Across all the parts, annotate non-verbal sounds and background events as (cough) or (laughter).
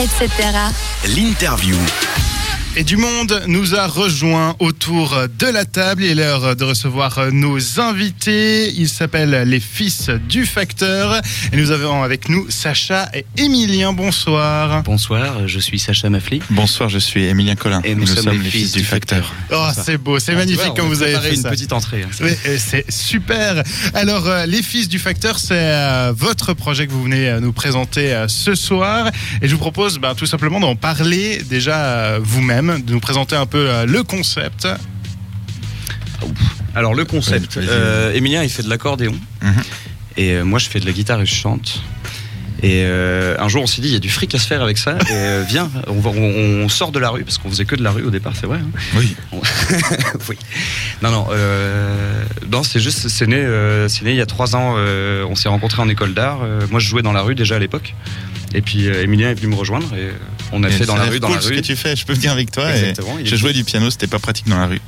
etc. L'interview. Et du monde nous a rejoint autour de la table. Il est l'heure de recevoir nos invités. Ils s'appellent les fils du facteur. Et nous avons avec nous Sacha et Émilien. Bonsoir. Bonsoir, je suis Sacha Mafli. Bonsoir, je suis Émilien Collin. Et nous, sommes, les fils du facteur. Oh, c'est beau, c'est magnifique comme vous avez fait une ça. petite entrée. hein. Oui, et C'est super. Alors, euh, les fils du facteur, c'est euh, votre projet que vous venez euh, nous présenter euh, ce soir. Et je vous propose ben, tout simplement d'en parler déjà euh, de nous présenter un peu euh, le concept. Alors le concept, euh, Emilien il fait de l'accordéon Mhm. et euh, moi je fais de la guitare et je chante. Et euh, un jour on s'est dit il y a du fric à se faire avec ça et viens on, va- on- on sort de la rue parce qu'on faisait que de la rue au départ c'est vrai. hein. Oui. (laughs) oui. Non non non c'est juste c'est né c'est né il y a trois ans on s'est rencontrés en école d'art. Moi je jouais dans la rue déjà à l'époque et puis Emilien est venu me rejoindre et on a Et fait dans la rue dans cool la ce que tu fais, je peux venir avec toi. Exactement, Je jouais du piano, c'était pas pratique dans la rue.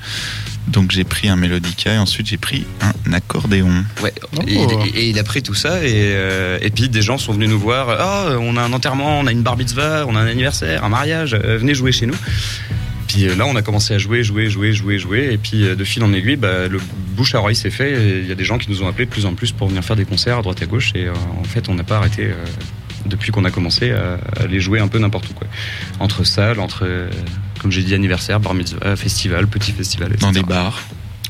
Donc j'ai pris un mélodica et ensuite j'ai pris un accordéon. Ouais. Oh. Et, il- et il a pris tout ça et, euh, et puis des gens sont venus nous voir. Ah, on a un enterrement, on a une bar mitzvah, on a un anniversaire, un mariage. euh, venez jouer chez nous. Puis euh, là, on a commencé à jouer, jouer, jouer, jouer, jouer. Et puis de fil en aiguille, bah, le bouche à oreille s'est fait. et Il y a des gens qui nous ont appelés de plus en plus pour venir faire des concerts à droite à gauche. Et euh, en fait, on n'a pas arrêté euh, depuis qu'on a commencé à, à aller jouer un peu n'importe où. Quoi. Entre salles, entre, euh, comme j'ai dit, anniversaire, bar mitzvah, festival, petit festival, etc. Dans des bars.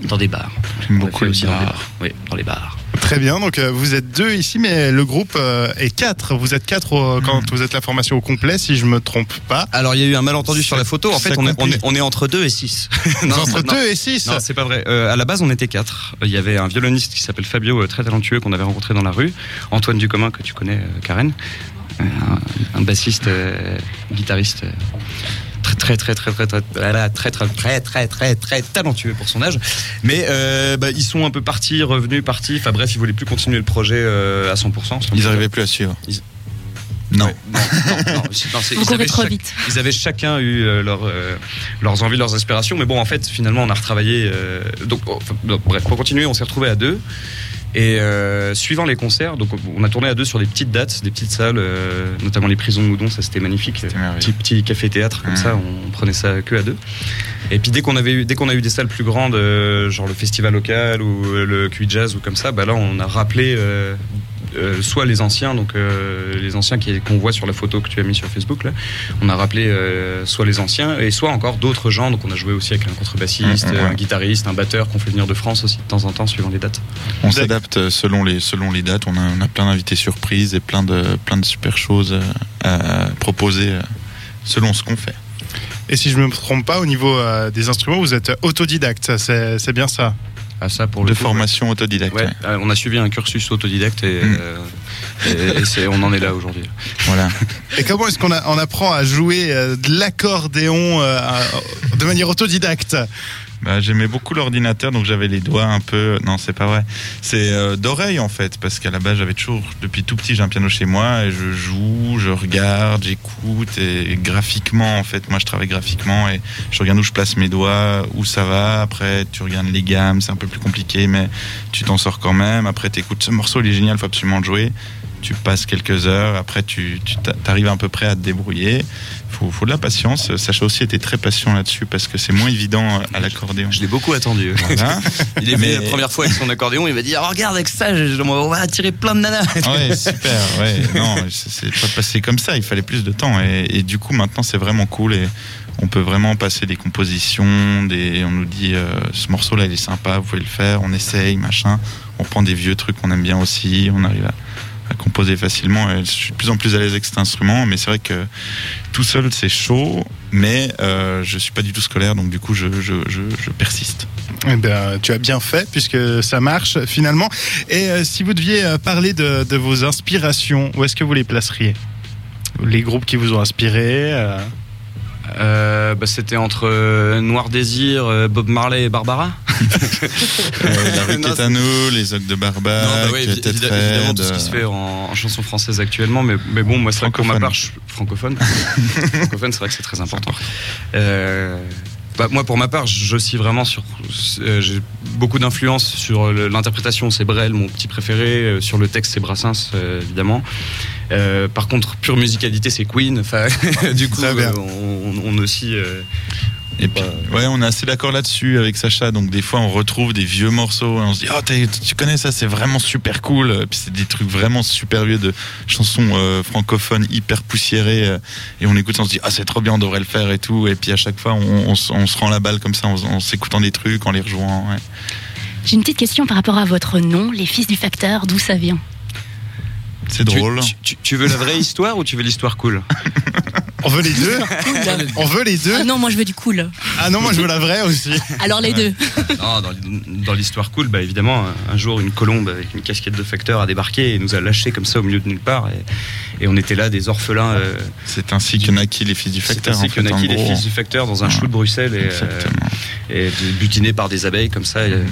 Dans des bars. J'aime beaucoup les aussi dans des bars. Oui, dans les bars. Très bien, donc euh, vous êtes deux ici, mais le groupe euh, est quatre. Vous êtes quatre euh, quand Hmm. vous êtes la formation au complet, si je me trompe pas. Alors il y a eu un malentendu sur la photo. En fait, on est, on, est, on est entre 2 et 6. (laughs) Entre deux et six. Non, c'est pas vrai. Euh, à la base, on était quatre. Il y avait un violoniste qui s'appelle Fabio, euh, très talentueux, qu'on avait rencontré dans la rue. Antoine Ducommun, que tu connais, euh, Karen. Euh, un, un bassiste, euh, guitariste. Euh, Très très très très très très très très très très talentueux pour son âge mais euh, bah, ils sont un peu partis revenus partis enfin bref ils voulaient plus continuer le projet euh, à 100% Ils n'arrivaient plus à suivre. Ils- Non. Ouais, non, non, non, c'est- non, c'est- Vous ils avaient trop chaque- vite. ils avaient chacun eu euh, leur, euh, leurs envies, leurs aspirations. Mais bon, en fait, finalement, on a retravaillé. euh, donc, oh, enfin, donc, bref, pour continuer, on s'est retrouvés à deux. Et euh, suivant les concerts, donc on a tourné à deux sur des petites dates, des petites salles, euh, notamment les prisons de Moudon, ça c'était magnifique. Petit, petit café-théâtre comme Mmh. ça, on prenait ça que à deux. Et puis dès qu'on avait eu, dès qu'on a eu des salles plus grandes, euh, genre le festival local ou euh, le QI Jazz ou comme ça, bah là on a rappelé euh, soit les anciens, donc euh, les anciens qui- qu'on voit sur la photo que tu as mis sur Facebook là, on a rappelé euh, soit les anciens et soit encore d'autres gens. Donc on a joué aussi avec un contrebassiste, Mmh, mmh, un guitariste, un batteur qu'on fait venir de France aussi de temps en temps suivant les dates. On s'adapte selon les, selon les dates. On a, on a plein d'invités surprises et plein de, plein de super choses à proposer selon ce qu'on fait. Et si je me trompe pas, au niveau des instruments, vous êtes autodidacte. C'est c'est bien ça. À ça pour le De coup, formation autodidacte. Ouais, ouais. euh, on a suivi un cursus autodidacte et, Mm. euh, et- et c'est- on en est là aujourd'hui. Voilà. (laughs) Et comment est-ce qu'on on apprend à jouer euh, de l'accordéon euh, de manière autodidacte? Bah, j'aimais beaucoup l'ordinateur, donc j'avais les doigts un peu. Non, c'est pas vrai. C'est euh, d'oreille en fait, parce qu'à la base j'avais toujours, depuis tout petit, j'ai un piano chez moi et je joue, je regarde, j'écoute et, graphiquement en fait, moi je travaille graphiquement et je regarde où je place mes doigts, où ça va. Après, tu regardes les gammes, c'est un peu plus compliqué, mais tu t'en sors quand même. Après, t'écoutes ce morceau, il est génial, faut absolument le jouer. Tu passes quelques heures, après tu, tu t'arrives à peu près à te débrouiller. Faut, faut de la patience. Sacha aussi était très patient là-dessus parce que c'est moins évident à l'accordéon. Je l'ai beaucoup attendu. Voilà. (laughs) Il est venu la première fois avec son accordéon, il m'a dit Ah, regarde avec ça, on va attirer plein de nanas. Ouais, super. Ouais, (laughs) non, c'est pas passé comme ça. Il fallait plus de temps. Et, et du coup, maintenant, c'est vraiment cool. Et on peut vraiment passer des compositions. Des, on nous dit euh, ce morceau-là, il est sympa, vous pouvez le faire. On essaye, machin. On prend des vieux trucs qu'on aime bien aussi. On arrive à, à composer facilement. Et je suis de plus en plus à l'aise avec cet instrument. Mais c'est vrai que tout seul, c'est chaud. Mais euh, je suis pas du tout scolaire. Donc, du coup, je, je, je, je persiste. Eh bien, tu as bien fait puisque ça marche finalement. Et euh, si vous deviez euh, parler de, de vos inspirations, où est-ce que vous les placeriez? Les groupes qui vous ont inspiré euh, Euh, bah, C'était entre Noir Désir, Bob Marley et Barbara. (laughs) Euh, la rue Quétano, les Ogres de Barbac, Non, bah ouais, évidemment tout ce qui se fait en, en chanson française actuellement, mais, mais bon, moi c'est vrai que pour ma part, je, francophone, (laughs) francophone, c'est vrai que c'est très important. Euh, bah, moi, pour ma part, j'oscille vraiment sur. euh, J'ai beaucoup d'influence sur l'interprétation, c'est Brel, mon petit préféré. euh, Sur le texte, c'est Brassens, euh, évidemment. Par contre, pure musicalité, c'est Queen. Enfin, (laughs) du coup, on, on aussi. Et puis, ouais, on est assez d'accord là-dessus avec Sacha. Donc, des fois, on retrouve des vieux morceaux et on se dit, oh, t'as- tu connais ça, c'est vraiment super cool. Puis, c'est des trucs vraiment super vieux de chansons euh, francophones hyper poussiérées. euh, et on écoute, on se dit, ah, c'est trop bien, on devrait le faire et tout. Et puis, à chaque fois, on, on se- on se rend la balle comme ça en, en s'écoutant des trucs, en les rejoignant. ouais. J'ai une petite question par rapport à votre nom, les fils du facteur, d'où ça vient? C'est drôle. tu- tu- tu veux la vraie histoire ou tu veux l'histoire cool? (laughs) On veut les deux On veut les deux Ah non, moi je veux du cool. Ah non, moi je veux la vraie aussi. Alors les deux. Non, dans, dans l'histoire cool, bah évidemment, un, jour, une colombe avec une casquette de facteur a débarqué et nous a lâchés comme ça au milieu de nulle part. Et, et on était là, des orphelins. euh, C'est ainsi que naquit les fils du c'est facteur. ainsi en que naquit les fils du facteur dans un chou de Bruxelles et, euh, et butinés par des abeilles comme ça. et, euh,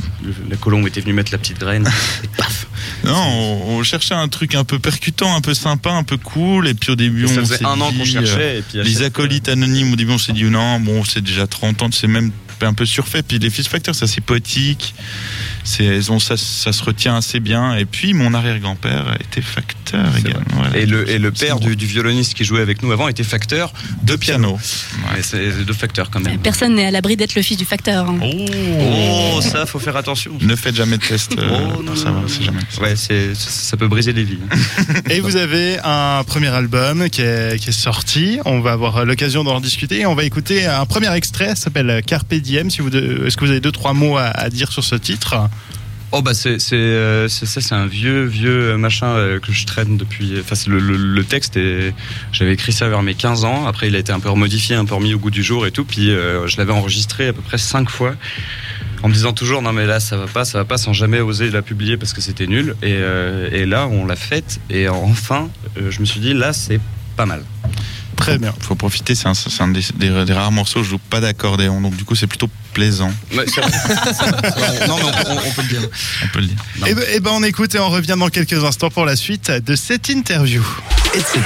la colombe était venue mettre la petite graine et paf (laughs) Non, on, on cherchait un truc un peu percutant, un peu sympa, un peu cool. Et puis au début, Et ça on faisait un an qu'on cherchait. Puis les acolytes anonymes, au début, on s'est dit non, bon, c'est déjà 30 ans, c'est même un peu surfait. Puis les Fils Facteurs, c'est assez poétique. C'est, bon, ça, ça se retient assez bien. Et puis mon arrière-grand-père était facteur également. Voilà. Et le, et le père du, du violoniste qui jouait avec nous avant était facteur de piano. Mais c'est de facteur quand même. Personne n'est à l'abri d'être le fils du facteur. hein. Oh, ça, faut faire attention. Ne faites jamais de test. euh, Oh, non, ça va, c'est jamais. Ouais, peut briser des vies. (laughs) Et vous avez un premier album qui est, qui est sorti. On va avoir l'occasion d'en discuter. On va écouter un premier extrait. Ça s'appelle Carpe Diem. Si vous de- Est-ce que vous avez deux, trois mots à, dire sur ce titre? Oh bah c'est c'est euh, c'est un vieux vieux machin euh, que je traîne depuis enfin le, le, le texte et j'avais écrit ça vers mes 15 ans. Après il a été un peu remodifié un peu remis au goût du jour et tout. Puis euh, je l'avais enregistré à peu près cinq fois en me disant toujours non mais là ça va pas ça va pas sans jamais oser la publier parce que c'était nul. Et, euh, et là on l'a faite. Et enfin euh, je me suis dit là c'est pas mal Très bien. Faut profiter, c'est un, c'est un des, des- des rares morceaux où je joue pas d'accordéon, donc du coup c'est plutôt plaisant, Ouais, c'est vrai. C'est vrai. non mais on, peut- on- on peut le dire on peut le dire. Eh ben, eh ben, on écoute et on revient dans quelques instants pour la suite de cette interview. etc.